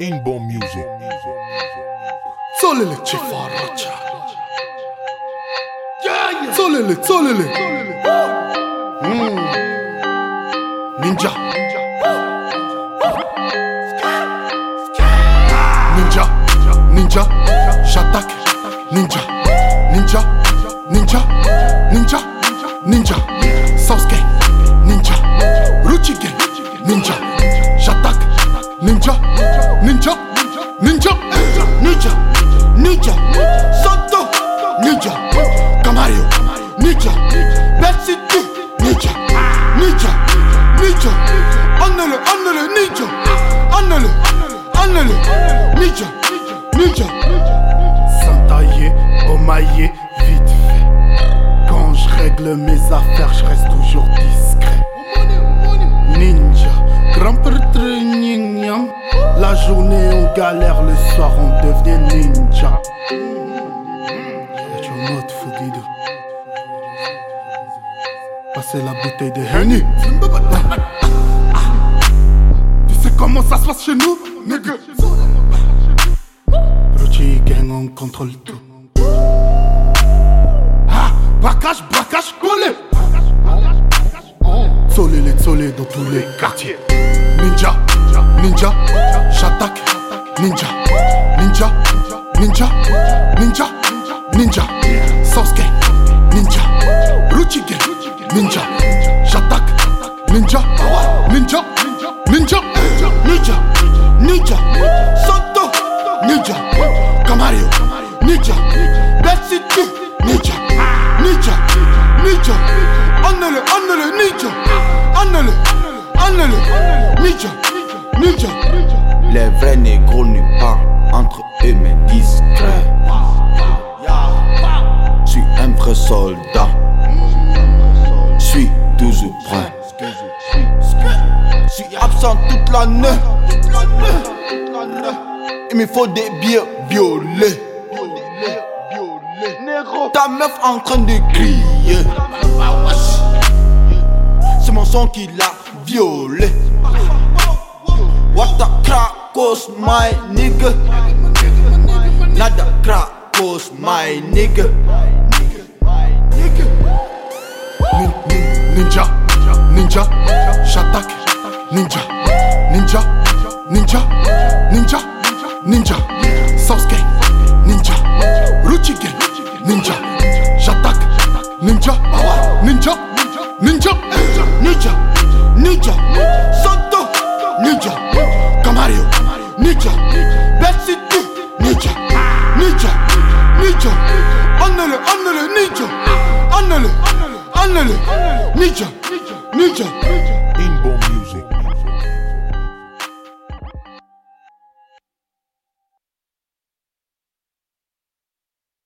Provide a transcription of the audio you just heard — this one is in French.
in bomb music. Solele ci farracia. Solele, solele. Mm. Ninja. Ninja, ninja, shatake, ninja, ninja, ninja, ninja, ninja. ninja. Ninja, Ninja, Ninja, Santo, Ninja, Camario, Ninja, Bad Ninja, Ninja, Ninja, Annele, Annele, Ninja, Annele, Annele, Ninja, Ninja, Sans tailler, vite fait. Quand je règle mes affaires, je reste toujours 10. Journée on galère, le soir on devient ninja. Passez la bouteille de Henny. Tu sais comment ça se passe chez nous, nigga? Ruchi gang, on contrôle tout. Ah, braquage, braquage, collé. Tsolé, tsolé dans tous les quartier. Ninja, ninja, j'attaque. Ninja, ninja, ninja, ninja, ninja. Sasuke, ninja, Ruchigen, ninja, j'attaque. Ninja, ninja, ninja, ninja, ninja, Santo, ninja, Les vrais négros ne parlent entre eux mais discrets. Suis un vrai soldat. Suis toujours prêt. Je suis absent toute l'année. Il me faut des billets violets. Ta meuf en train de crier. C'est mon son qui l'a violé. What the crackos, my nigga? Nada crackos, my nigga. Nin- nin- Ninja, ninja, j'attaque. Ninja, ninja, ninja, ninja, ninja. Sasuke, ninja, Ruchigen, ninja, j'attaque. Ninja, ninja, ninja, ninja, ninja, ninja, Anneli, Ninja, Ninja, Ninja, Ninja.